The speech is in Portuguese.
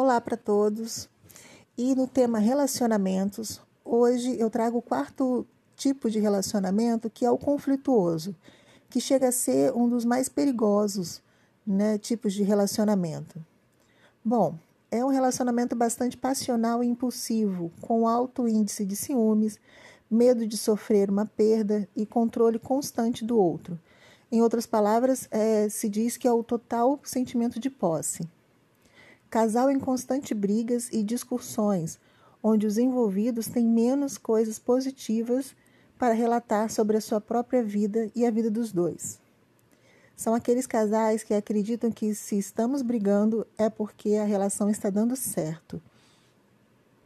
Olá para todos. E no tema relacionamentos, hoje eu trago o quarto tipo de relacionamento, que é o conflituoso, que chega a ser um dos mais perigosos né, tipos de relacionamento. Bom, é um relacionamento bastante passional e impulsivo, com alto índice de ciúmes, medo de sofrer uma perda e controle constante do outro. Em outras palavras, é, se diz que é o total sentimento de posse. Casal em constante brigas e discussões, onde os envolvidos têm menos coisas positivas para relatar sobre a sua própria vida e a vida dos dois. São aqueles casais que acreditam que se estamos brigando é porque a relação está dando certo.